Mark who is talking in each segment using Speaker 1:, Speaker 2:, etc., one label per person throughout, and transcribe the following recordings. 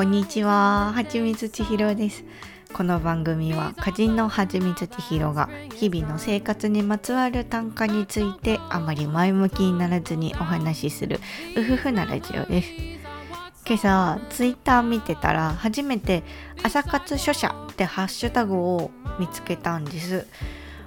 Speaker 1: こんにちは、はちみつちひろです。この番組は歌人のはちみつちひろが日々の生活にまつわる短歌についてあまり前向きにならずにお話しするうふふなラジオです。今朝ツイッター見てたら初めて朝活書写ってハッシュタグを見つけたんです。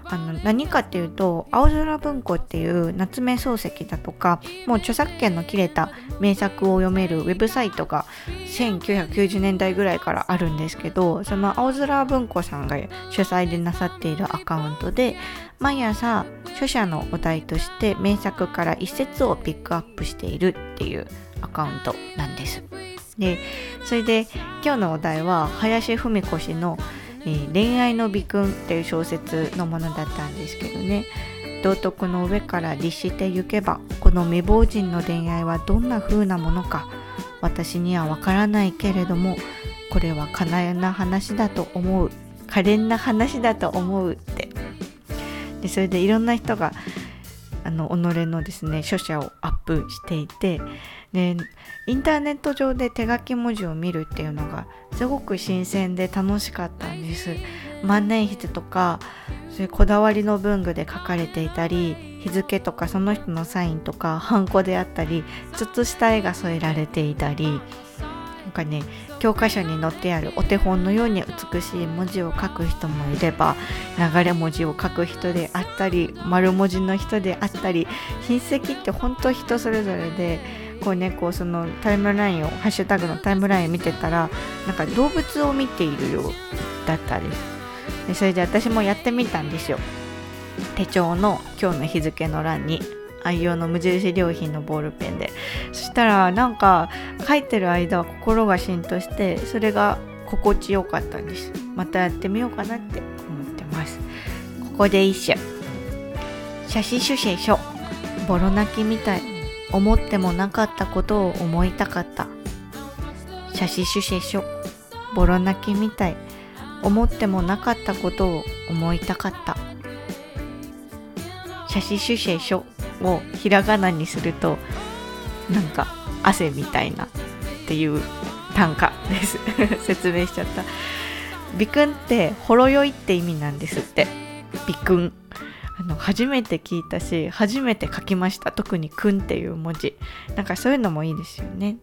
Speaker 1: あの何かっていうと青空文庫っていう夏目漱石だとかもう著作権の切れた名作を読めるウェブサイトが1990年代ぐらいからあるんですけどその青空文庫さんが主催でなさっているアカウントで毎朝著者のお題として名作から一節をピックアップしているっていうアカウントなんです。でそれで今日のお題は林芙美子氏の「えー、恋愛の美君っていう小説のものだったんですけどね。道徳の上から律してゆけばこの未亡人の恋愛はどんな風なものか私にはわからないけれどもこれはかなやな話だと思う。可憐な話だと思うって。でそれでいろんな人があの己のですね書写をアップしていてでインターネット上で手書き文字を見るっていうのがすごく新鮮で楽しかったんです。万年筆とかそういうこだわりの文具で書かれていたり日付とかその人のサインとかハンコであったりちょっとした絵が添えられていたりなんかね教科書に載ってあるお手本のように美しい文字を書く人もいれば流れ文字を書く人であったり丸文字の人であったり筆跡って本当人それぞれでこうねこうそのタイムラインをハッシュタグのタイムライン見てたらなんか動物を見ているようだったですでそれで私もやってみたんですよ。手帳の今日の日付の欄に。愛用の無印良品のボールペンで。そしたらなんか書いてる間は心が浸透してそれが心地よかったんです。またやってみようかなって思ってます。ここで一首。写真集写書。ボロ泣きみたい。思ってもなかったことを思いたかった。写真集写書。ボロ泣きみたい。思ってもなかったことを思いたかった。写真集写書。をひらがなにするとなんか汗みたいなっていう短歌です。説明しちゃった。美くんってほろ酔いって意味なんですって。美くん初めて聞いたし初めて書きました。特に「くん」っていう文字。なんかそういうのもいいですよね。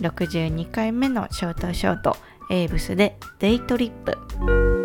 Speaker 1: 62回目のショートショート。エイブスでデイトリップ。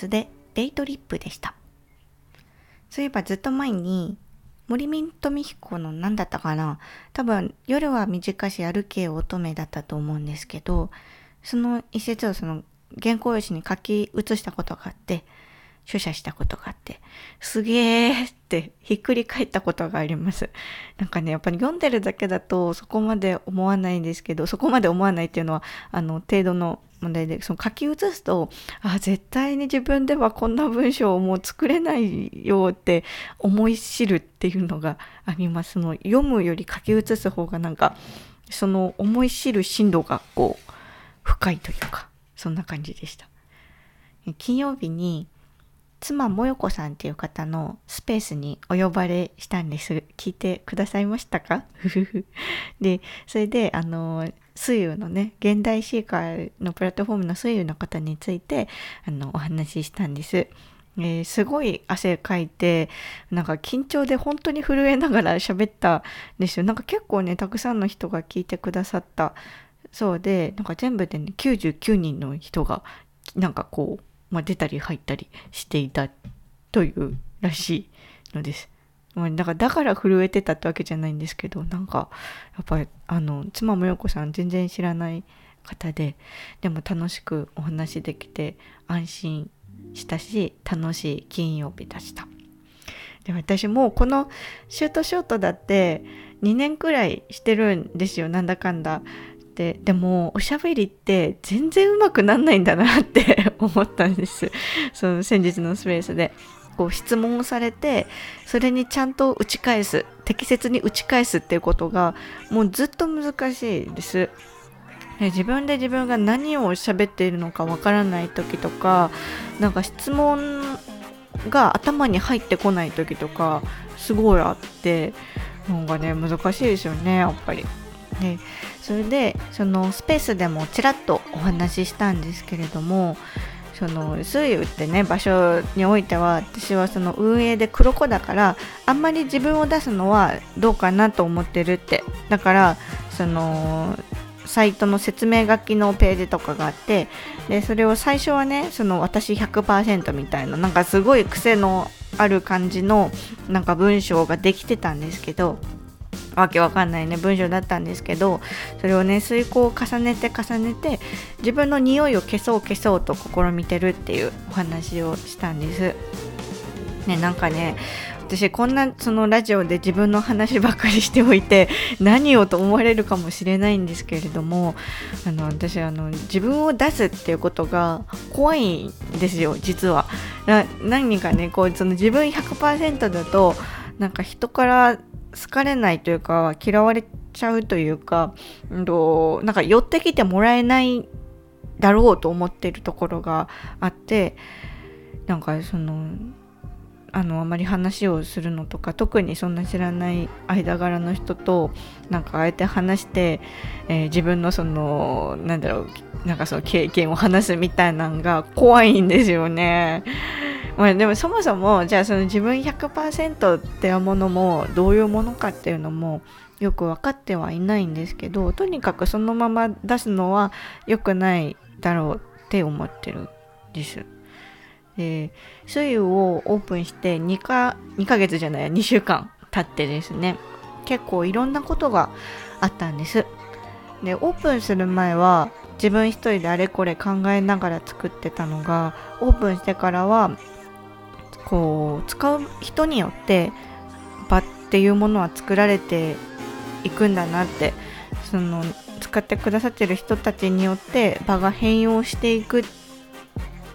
Speaker 1: スでデイトリップでしたそういえばずっと前に森見富彦の何だったかな？多分夜は短し歩け乙女だったと思うんですけどその一節をその原稿用紙に書き写したことがあって書写したことがあって、すげーってひっくり返ったことがあります。なんかね、やっぱり読んでるだけだとそこまで思わないんですけど、そこまで思わないっていうのは、あの、程度の問題で、その書き写すと、あ、絶対に自分ではこんな文章をもう作れないよって思い知るっていうのがあります。の読むより書き写す方がなんか、その思い知る深度がこう、深いというか、そんな感じでした。金曜日に妻もよこさんっていう方のスペースにお呼ばれしたんです。聞いてくださいましたか？で、それで、あの、水友のね、現代シーカーのプラットフォームの水友の方について、あの、お話ししたんです。えー、すごい汗かいて、なんか緊張で本当に震えながら喋ったんですよ。なんか結構ね、たくさんの人が聞いてくださったそうで、なんか全部でね、99人の人が、なんかこう、まあ、出たり入ったりしていたというらしいのです。まあ、だからだから震えてたってわけじゃないんですけどなんかやっぱりあの妻もよこさん全然知らない方ででも楽しくお話できて安心したし楽しい金曜日でした。で私もうこのシュートショートだって2年くらいしてるんですよなんだかんだででもおしゃべりって全然うまくなんないんだなって思ったんです。その先日のスペースで。こう質問をされてそれにちゃんと打ち返す適切に打ち返すっていうことがもうずっと難しいです自分で自分が何を喋っているのかわからない時とかなんか質問が頭に入ってこない時とかすごいあってなんかね難しいですよねやっぱり。でそれでそのスペースでもちらっとお話ししたんですけれどもそのスイウってね場所においては私はその運営で黒子だからあんまり自分を出すのはどうかなと思ってるって。だからそのサイトの説明書きのページとかがあってでそれを最初はねその私100%みたいななんかすごい癖のある感じのなんか文章ができてたんですけどわけわかんないね文章だったんですけどそれをね遂行を重ねて重ねて自分の匂いを消そう消そうと試みてるっていうお話をしたんです。ねなんかね私こんなそのラジオで自分の話ばっかりしておいて何をと思われるかもしれないんですけれどもあの私あの自分を出すっていうことが怖いんですよ実は。な何かねこうその自分100%だとなんか人から好かれないというか嫌われちゃうというか、うんと、なんか寄ってきてもらえないだろうと思ってるところがあってなんかそのあのあまり話をするのとか特にそんな知らない間柄の人となんかあえて話して、えー、自分のそのなんだろうなんかその経験を話すみたいなのが怖いんですよね。まあ、でもそもそもじゃあその自分100%っていうものもどういうものかっていうのもよく分かってはいないんですけどとにかくそのまま出すのは良くないだろうって思ってるんです。で水湯をオープンして2か ,2 ヶ月じゃない2週間経ってですね結構いろんなことがあったんです。でオープンする前は自分一人であれこれ考えながら作ってたのがオープンしてからはこう使う人によって場っていうものは作られていくんだなってその使ってくださってる人たちによって場が変容していくっ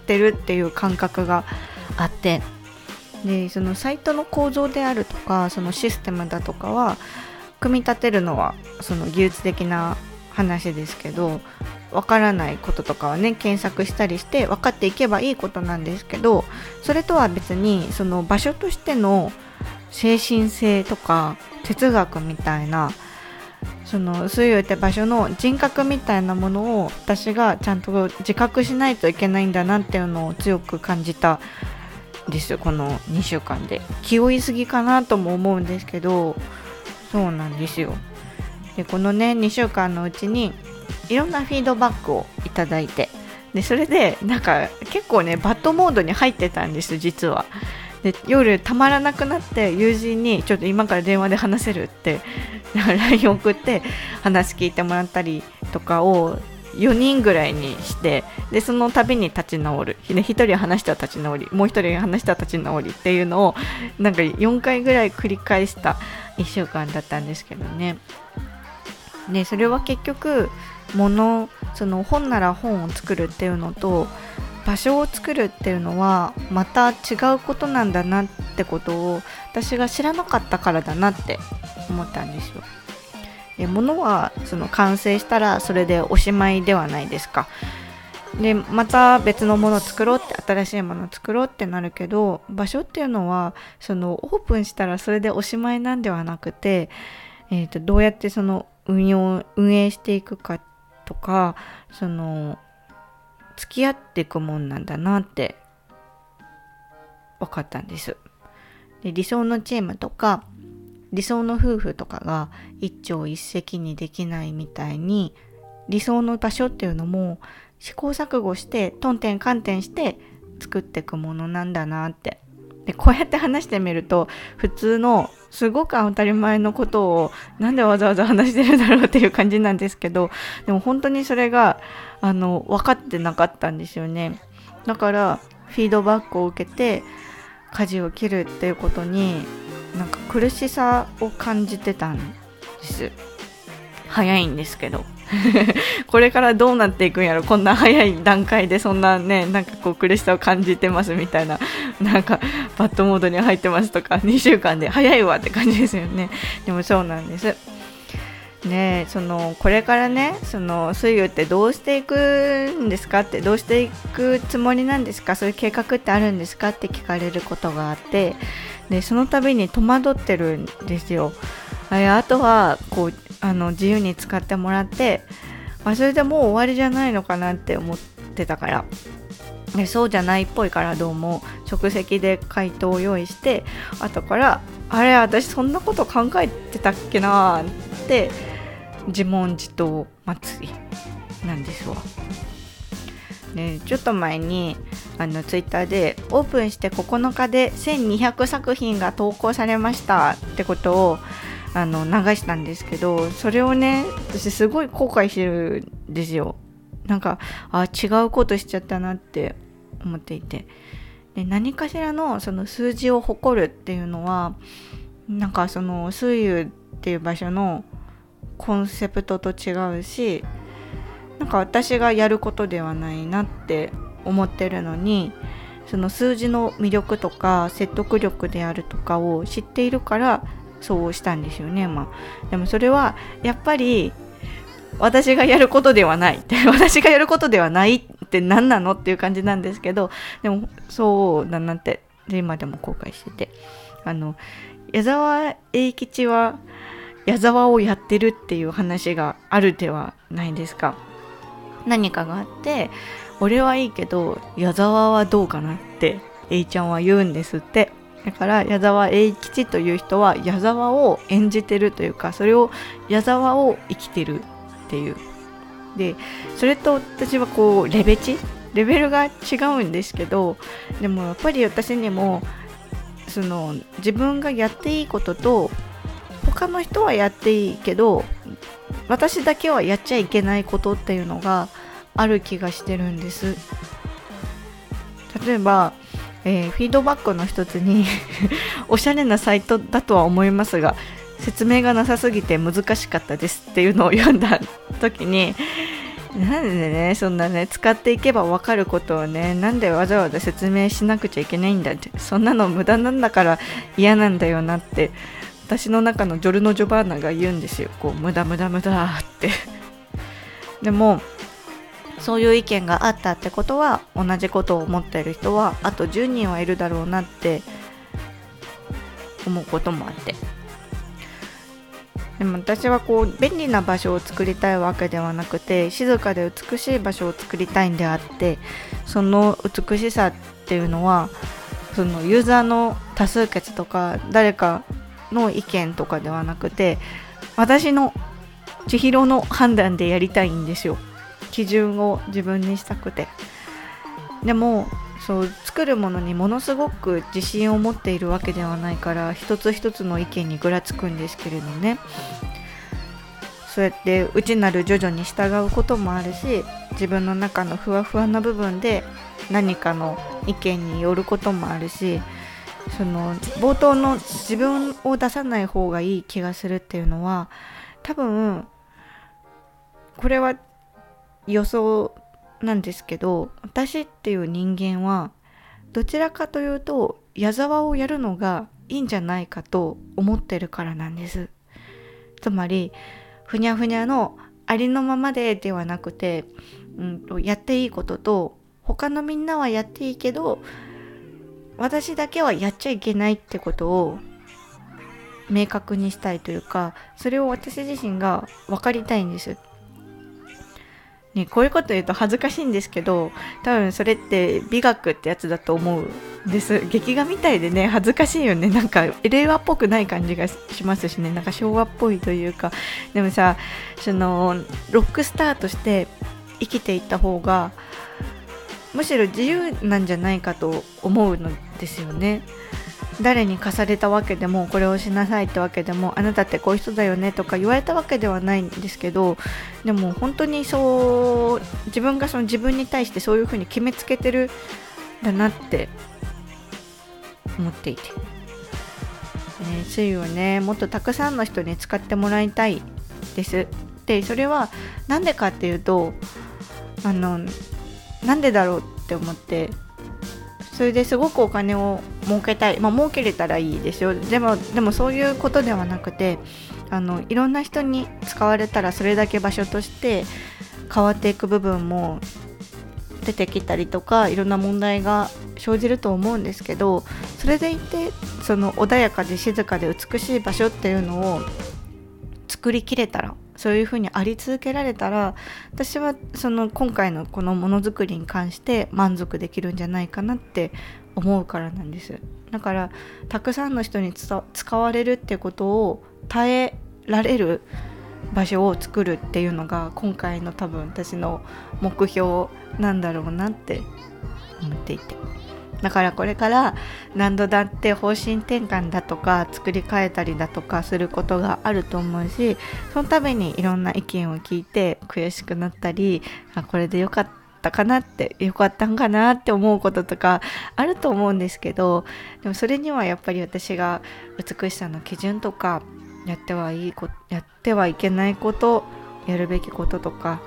Speaker 1: てるっていう感覚があってでそのサイトの構造であるとかそのシステムだとかは組み立てるのはその技術的な話ですけどわからないこととかはね検索したりして分かっていけばいいことなんですけどそれとは別にその場所としての精神性とか哲学みたいなその水曜って場所の人格みたいなものを私がちゃんと自覚しないといけないんだなっていうのを強く感じたですよこの2週間で。気負いすぎかなとも思うんですけどそうなんですよ。でこのね2週間のうちにいろんなフィードバックをいただいてでそれでなんか結構ねバッドモードに入ってたんです実は。で夜たまらなくなって友人にちょっと今から電話で話せるって LINE 送って話聞いてもらったりとかを4人ぐらいにしてでその度に立ち直る、1人話したら立ち直りもう1人話したら立ち直りっていうのをなんか4回ぐらい繰り返した1週間だったんですけどねでそれは結局物その本なら本を作るっていうのと場所を作るっていうのはまた違うことなんだなってことを私が知らなかったからだなって思ったんですよ。で物はその完成したらそれでおしまいではないですか。でまた別のもの作ろうって新しいもの作ろうってなるけど場所っていうのはそのオープンしたらそれでおしまいなんではなくて、えーと、どうやってその運用運営していくかとかその付き合っていくもんなんだなって分かったんです。で理想のチームとか理想の夫婦とかが一朝一夕にできないみたいに理想の場所っていうのも試行錯誤してトンテンカンテンして作っていくものなんだなってでこうやって話してみると普通のすごく当たり前のことをなんでわざわざ話してるんだろうっていう感じなんですけどでも本当にそれがあの分かってなかったんですよね。だからフィードバックを受けて舵を切るっていうことになんか苦しさを感じてたんです。早いんですけど。これからどうなっていくんやろ。こんな早い段階でそんなねなんかこう苦しさを感じてますみたいな。なんかバッドモードに入ってますとか2週間で早いわって感じですよね。でもそうなんです。ねそのこれからねその水魚ってどうしていくんですかってどうしていくつもりなんですか？そういう計画ってあるんですかって聞かれることがあって。でその度に戸惑ってるんですよ。あとはこうあの自由に使ってもらってあそれでもう終わりじゃないのかなって思ってたからでそうじゃないっぽいからどうも即席で回答を用意して後からあれ私そんなこと考えてたっけなって自問自答祭りなんですわ。でちょっと前にあのツイッターでオープンして9日で1200作品が投稿されましたってことをあの流したんですけどそれをね私すごい後悔してるんですよ。なんかあ違うことしちゃったなって思っていて。で何かしらのその数字を誇るっていうのはなんかその水遊っていう場所のコンセプトと違うしなんか私がやることではないなって思ってるのにその数字の魅力とか説得力であるとかを知っているからそうしたんですよね。まあでもそれはやっぱり私がやることではない。っ て私がやることではないって何なのっていう感じなんですけどでもそうだなって今でも後悔してて。あの矢沢永吉は矢沢をやってるっていう話があるではないですか。何かがあって俺はいいけど矢沢はどうかなって A ちゃんは言うんですって。だから矢沢永吉という人は矢沢を演じてるというかそれを矢沢を生きてるっていう。でそれと私はこうレベチ？レベルが違うんですけどでもやっぱり私にもその自分がやっていいことと他の人はやっていいけど私だけはやっちゃいけないことっていうのがある気がしてるんです。例えばえー、フィードバックの一つに おしゃれなサイトだとは思いますが説明がなさすぎて難しかったですっていうのを読んだ時になんでねそんなね使っていけば分かることをねなんでわざわざ説明しなくちゃいけないんだってそんなの無駄なんだから嫌なんだよなって私の中のジョルノ・ジョバーナが言うんですよ。こう無駄無駄無駄って。でもそういう意見があったってことは同じことを思っている人はあと10人はいるだろうなって思うこともあって。でも私はこう便利な場所を作りたいわけではなくて静かで美しい場所を作りたいんであってその美しさっていうのはそのユーザーの多数決とか誰かの意見とかではなくて私の千尋の判断でやりたいんですよ。基準を自分にしたくて。でもそう作るものにものすごく自信を持っているわけではないから一つ一つの意見にぐらつくんですけれどね。そうやって内なる徐々に従うこともあるし自分の中のふわふわな部分で何かの意見によることもあるしその冒頭の自分を出さない方がいい気がするっていうのは多分これは予想なんですけど私っていう人間はどちらかというと矢沢をやるのがいいんじゃないかと思ってるからなんです。つまりふにゃふにゃのありのままでではなくて、うんと、やっていいことと他のみんなはやっていいけど私だけはやっちゃいけないってことを明確にしたいというかそれを私自身が分かりたいんです。ね、こういうこと言うと恥ずかしいんですけど多分それって美学ってやつだと思うんです。劇画みたいでね恥ずかしいよね。なんか令和っぽくない感じがしますしね。なんか昭和っぽいというか。でもさそのロックスターとして生きていった方がむしろ自由なんじゃないかと思うのですよね。誰に課されたわけでもこれをしなさいってわけでもあなたってこういう人だよねとか言われたわけではないんですけどでも本当にそう自分がその自分に対してそういうふうに決めつけてるんだなって思っていて、ね、ついをねもっとたくさんの人に使ってもらいたいです。でそれは何でかっていうとあのなんでだろうって思ってそれですごくお金を儲けたいまあ儲けれたらいいですよ。でもでもそういうことではなくてあのいろんな人に使われたらそれだけ場所として変わっていく部分も出てきたりとかいろんな問題が生じると思うんですけどそれでいてその穏やかで静かで美しい場所っていうのを作りきれたらそういうふうにあり続けられたら私はその今回のこのものづくりに関して満足できるんじゃないかなって思うからなんですだからたくさんの人に使われるってことを耐えられる場所を作るっていうのが今回の多分私の目標なんだろうなって思っていて。だからこれから何度だって方針転換だとか作り変えたりだとかすることがあると思うしそのためにいろんな意見を聞いて悔しくなったりあこれでよかったかなってよかったんかなって思うこととかあると思うんですけどでもそれにはやっぱり私が美しさの基準とかやってはいいこやってはいけないことやるべきこととか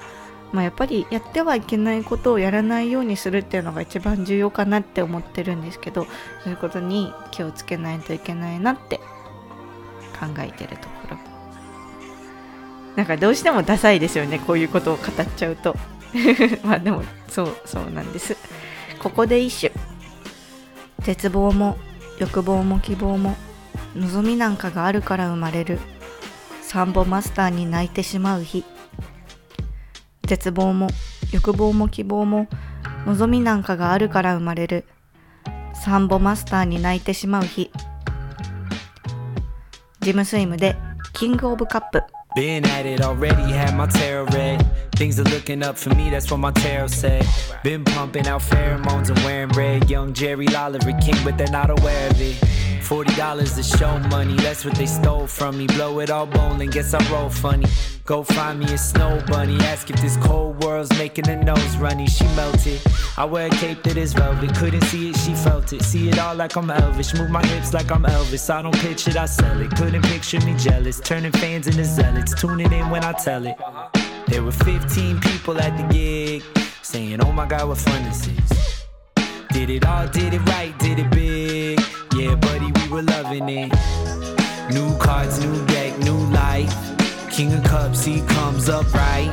Speaker 1: まあ、やっぱりやってはいけないことをやらないようにするっていうのが一番重要かなって思ってるんですけどそういうことに気をつけないといけないなって考えてるところ。なんかどうしてもダサいですよねこういうことを語っちゃうと。まあでもそうそうなんです。ここで一種絶望も欲望も希望も望みなんかがあるから生まれる。サンボマスターに泣いてしまう日。絶望も欲望も希望も望みなんかがあるから生まれるサンボマスターに泣いてしまう日ジムスイムでキングオブカップ Been at it already, had my tarot read. Things are looking up for me, that's what my tarot said. Been pumping out pheromones and wearing red. Young Jerry Lolliver King, but they're not aware of it. Forty dollars is show money, that's what they stole from me. Blow it all bowling, guess I roll funny. Go find me a snow bunny, ask if this cold world's making her nose runny. She melted. I wear a cape that is velvet, couldn't see it, she felt it. See it all like I'm Elvis, move my hips like I'm Elvis. I don't pitch it, I sell it. Couldn't picture me jealous, turning fans into zealots, tuning in when I tell it. There were 15 people at the gig, saying, Oh my god, what fun this is. Did it all, did it right, did it big. Yeah, buddy, were loving it. New cards, new deck, new life. King of Cups, he comes up right.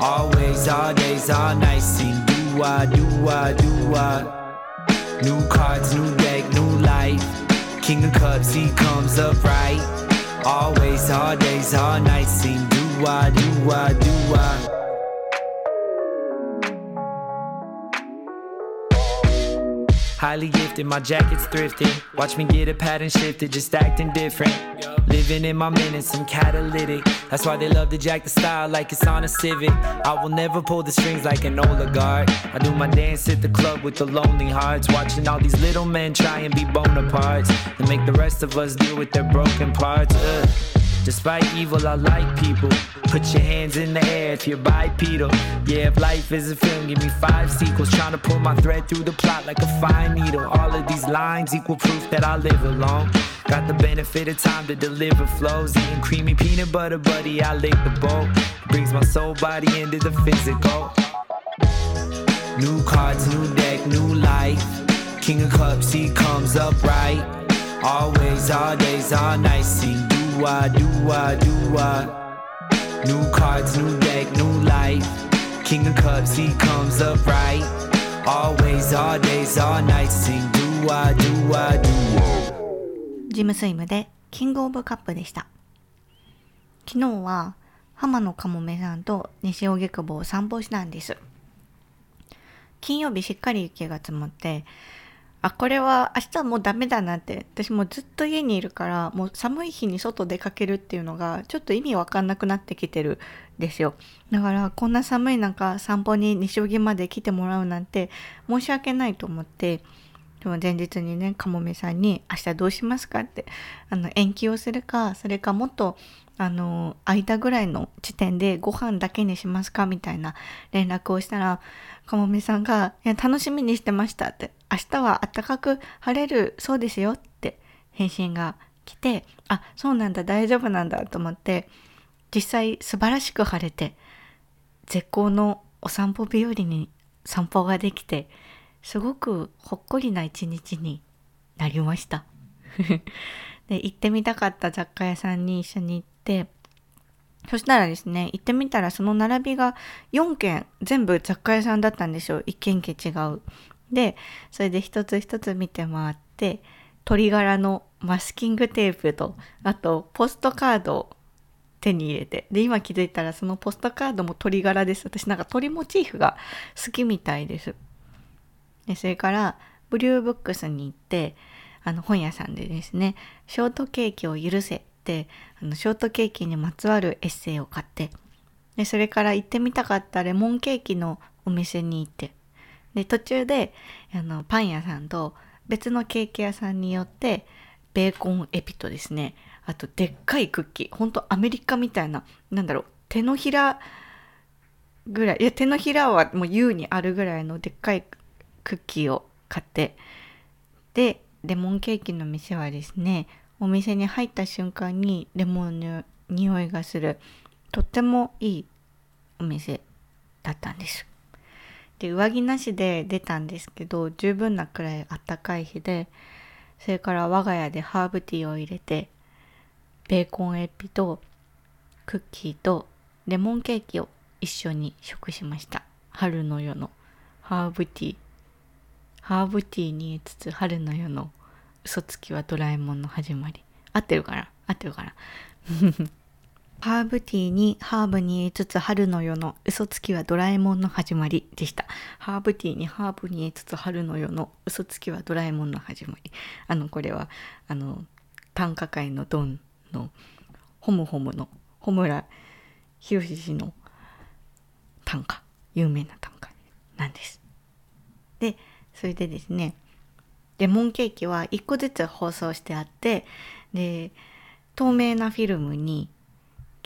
Speaker 1: Always, all days, all nights. Sing do I, do I, do I. New cards, new deck, new life. King of Cups, he comes up right. Always, all days, all nights. Sing do I, do I, do I.
Speaker 2: Highly gifted, my jacket's thrifted. Watch me get a pattern shifted, just acting different. Living in my minutes, I'm catalytic. That's why they love to jack the style like it's on a Civic. I will never pull the strings like an oligarch. I do my dance at the club with the lonely hearts. Watching all these little men try and be Bonapartes. And make the rest of us deal with their broken parts. Ugh. Despite evil, I like people. Put your hands in the air if you're bipedal. Yeah, if life is a film, give me five sequels. Trying to pull my thread through the plot like a fine needle. All of these lines equal proof that I live alone. Got the benefit of time to deliver flows. Eating creamy peanut butter, buddy, I lick the bowl. Brings my soul body into the physical. New cards, new deck, new life. King of cups, he comes up right. Always, all days, all nights. See, I, do I, do I. New cards, new deck, new life. King of cups, he comes up right. Always, all days, all nights. Sing, do I, do I, do I.
Speaker 1: ジムスイムでキングオブカップでした。昨日は浜野かもめさんと西荻窪を散歩したんです。金曜日しっかり雪が積もって、あ、これは明日はもうダメだなって、私もうずっと家にいるから、もう寒い日に外出かけるっていうのがちょっと意味わかんなくなってきてるんですよ。だからこんな寒い中散歩に西荻まで来てもらうなんて申し訳ないと思って、でも前日にねかもめさんに「明日どうしますか?」ってあの延期をするかそれかもっとあの間ぐらいの時点でご飯だけにしますかみたいな連絡をしたらかもめさんが「いや楽しみにしてました」って「明日は暖かく晴れるそうですよ」って返信が来て「あそうなんだ大丈夫なんだ」と思って実際素晴らしく晴れて絶好のお散歩日和に散歩ができてすごくほっこりな一日になりました。で行ってみたかった雑貨屋さんに一緒に行ってそしたらですね行ってみたらその並びが4軒全部雑貨屋さんだったんですよ一軒家違う。でそれで一つ一つ見て回って鳥柄のマスキングテープとあとポストカードを手に入れてで今気づいたらそのポストカードも鳥柄です。私なんか鳥モチーフが好きみたいです。でそれからブリューブックスに行ってあの本屋さんでですね「ショートケーキを許せ」ってあのショートケーキにまつわるエッセイを買ってでそれから行ってみたかったレモンケーキのお店に行ってで途中であのパン屋さんと別のケーキ屋さんによってベーコンエピとですねあとでっかいクッキーほんとアメリカみたいななんだろう手のひらぐらいいや手のひらはもう優にあるぐらいのでっかいクッキーを買ってでレモンケーキの店はですねお店に入った瞬間にレモンの匂いがするとってもいいお店だったんです。で上着なしで出たんですけど十分なくらいあったかい日でそれから我が家でハーブティーを入れてベーコンエピとクッキーとレモンケーキを一緒に食しました。春の夜のハーブティー。ハーブティーに言いつつ春の夜の嘘つきはドラえもんの始まり。合ってるかな？合ってるかな？ハーブティーにハーブに言いつつ春の夜の嘘つきはドラえもんの始まりでした。ハーブティーにハーブに言いつつ春の夜の嘘つきはドラえもんの始まり。あの、これは、あの、短歌界のドンのホムホムの穂村博氏の短歌、有名な短歌なんです。で、それでですね、レモンケーキは1個ずつ包装してあって、で、透明なフィルムに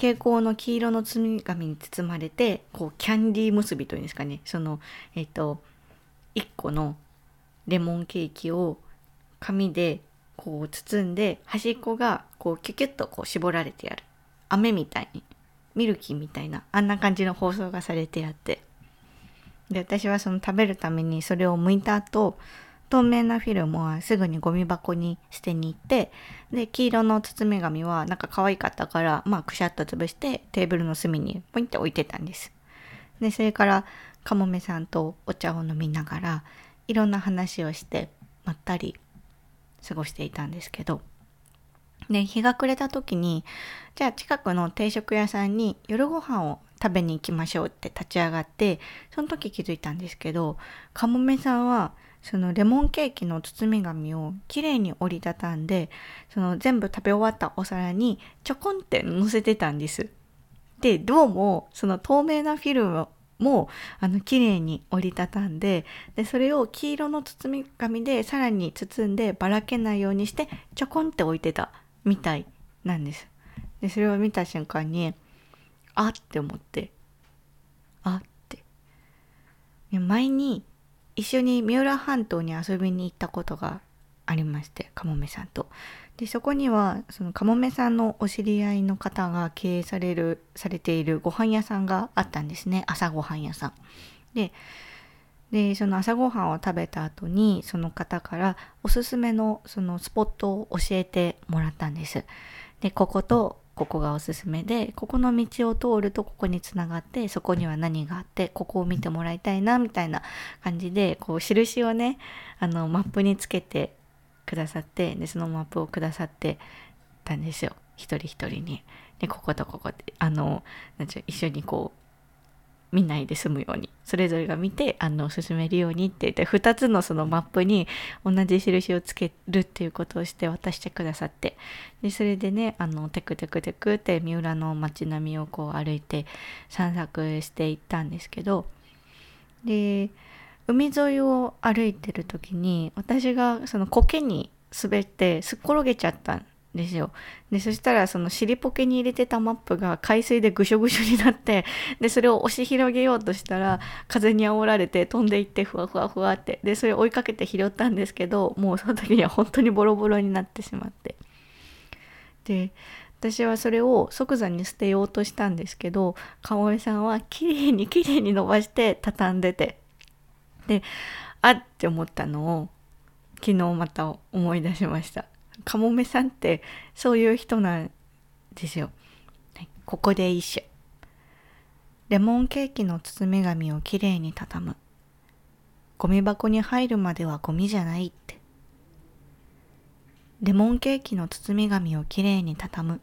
Speaker 1: 蛍光の黄色の包み紙に包まれてこうキャンディー結びというんですかね。そのえっ、と1個のレモンケーキを紙でこう包んで端っこがこうキュキュッとこう絞られてある。飴みたいに。ミルキーみたいな。あんな感じの包装がされてあって。で私はその食べるためにそれを剥いた後透明なフィルムはすぐにゴミ箱に捨てに行ってで黄色の包み紙はなんか可愛かったからまあくしゃっと潰してテーブルの隅にポインって置いてたんです。でそれからかもめさんとお茶を飲みながらいろんな話をしてまったり過ごしていたんですけど。で日が暮れた時にじゃあ近くの定食屋さんに夜ご飯を食べに行きましょうって立ち上がってその時気づいたんですけどかもめさんはそのレモンケーキの包み紙をきれいに折りたたんでその全部食べ終わったお皿にちょこんって乗せてたんです。でどうもその透明なフィルムもあの綺麗に折りたたんででそれを黄色の包み紙でさらに包んでばらけないようにしてちょこんって置いてたみたいなんです。でそれを見た瞬間にあって思って。あって。前に一緒に三浦半島に遊びに行ったことがありましてかもめさんと。でそこにはそのかもめさんのお知り合いの方が経営されるされているご飯屋さんがあったんですね。朝ごはん屋さん。ででその朝ごはんを食べた後にその方からおすすめのそのスポットを教えてもらったんです。でこことここがおすすめでここの道を通るとここにつながってそこには何があってここを見てもらいたいなみたいな感じでこう印をねあのマップにつけてくださってでそのマップをくださってたんですよ一人一人に。でこことここってあのなんちゅう一緒にこう見ないで済むようにそれぞれが見てあの進めるようにって言って2つのそのマップに同じ印をつけるっていうことをして渡してくださってでそれでねあのテクテクテクって三浦の街並みをこう歩いて散策していったんですけどで海沿いを歩いてる時に私がその苔に滑ってすっ転げちゃったんですよ。でそしたらその尻ポケに入れてたマップが海水でぐしょぐしょになってでそれを押し広げようとしたら風に煽られて飛んでいってふわふわふわって。でそれを追いかけて拾ったんですけどもうその時には本当にボロボロになってしまって。で私はそれを即座に捨てようとしたんですけどかもえさんは綺麗に綺麗に伸ばして畳んでて。であって思ったのを昨日また思い出しました。かもめさんってそういう人なんですよ、はい、ここで一緒レモンケーキの包み紙をきれいに畳む。ゴミ箱に入るまではゴミじゃないって。レモンケーキの包み紙をきれいに畳む。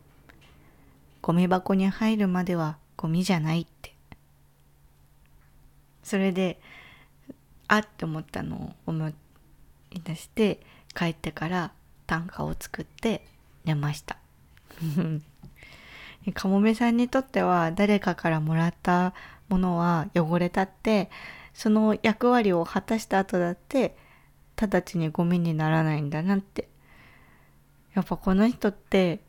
Speaker 1: ゴミ箱に入るまではゴミじゃないって。それであって思ったのを思い出して帰ってから短歌を作って寝ました。かもめさんにとっては誰かからもらったものは汚れたってその役割を果たした後だって直ちにゴミにならないんだなって。やっぱこの人って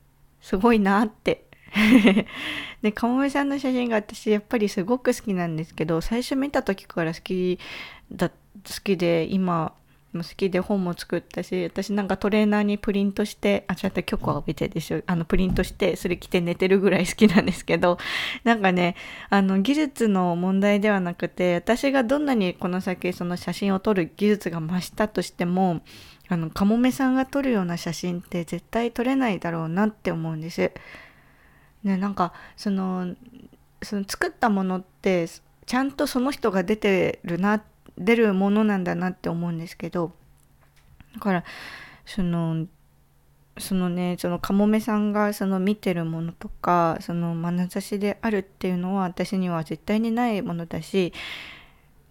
Speaker 1: すごいなって。でかもめさんの写真が私やっぱりすごく好きなんですけど最初見た時から好きだ好きで今も好きで本も作ったし私なんかトレーナーにプリントしてあちょっと許可を得てでしょあのプリントしてそれ着て寝てるぐらい好きなんですけど なんかねあの技術の問題ではなくて私がどんなにこの先その写真を撮る技術が増したとしてもあのかもめさんが撮るような写真って絶対撮れないだろうなって思うんです。ね、なんかそのその作ったものってちゃんとその人が出てるな出るものなんだなって思うんですけどだからそのそのねそのかもめさんがその見てるものとかその眼差しであるっていうのは私には絶対にないものだし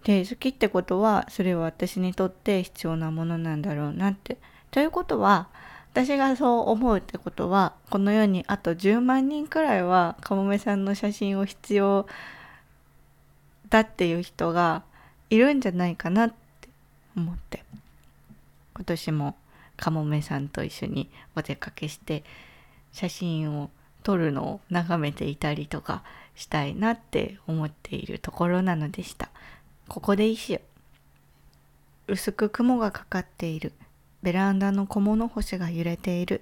Speaker 1: で好きってことはそれは私にとって必要なものなんだろうなって。ということは私がそう思うってことはこの世にあと10万人くらいはかもめさんの写真を必要だっていう人がいるんじゃないかなって思って。今年もかもめさんと一緒にお出かけして写真を撮るのを眺めていたりとかしたいなって思っているところなのでした。ここで一首薄く雲がかかっている。ベランダの小物干しが揺れている。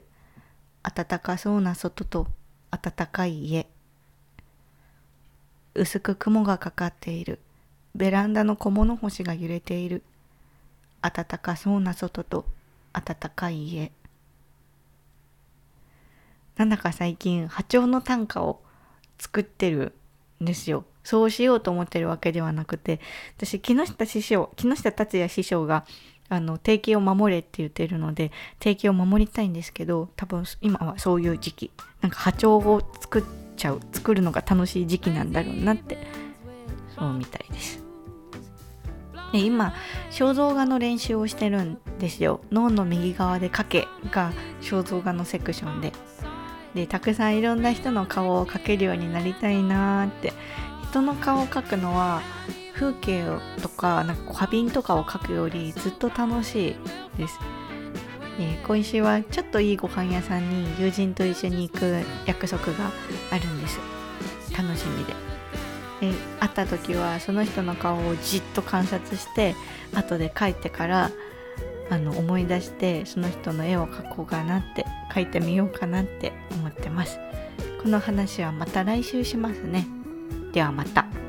Speaker 1: 暖かそうな外と暖かい家。薄く雲がかかっている。ベランダの小物干しが揺れている。暖かそうな外と暖かい家。なんだか最近波長の短歌を作ってるんですよ。そうしようと思ってるわけではなくて私木下師匠木下達也師匠があの定期を守れって言ってるので定期を守りたいんですけど多分今はそういう時期。なんか波長を作っちゃう作るのが楽しい時期なんだろうなってそうみたいです。今肖像画の練習をしてるんですよ。脳の右側で描けが肖像画のセクションで。でたくさんいろんな人の顔を描けるようになりたいなーって。人の顔を描くのは風景とかなんか花瓶とかを描くよりずっと楽しいです。今週はちょっといいご飯屋さんに友人と一緒に行く約束があるんです。楽しみで。え会った時はその人の顔をじっと観察して後で帰ってからあの思い出してその人の絵を描こうかなって描いてみようかなって思ってますこの話はまた来週しますねではまた。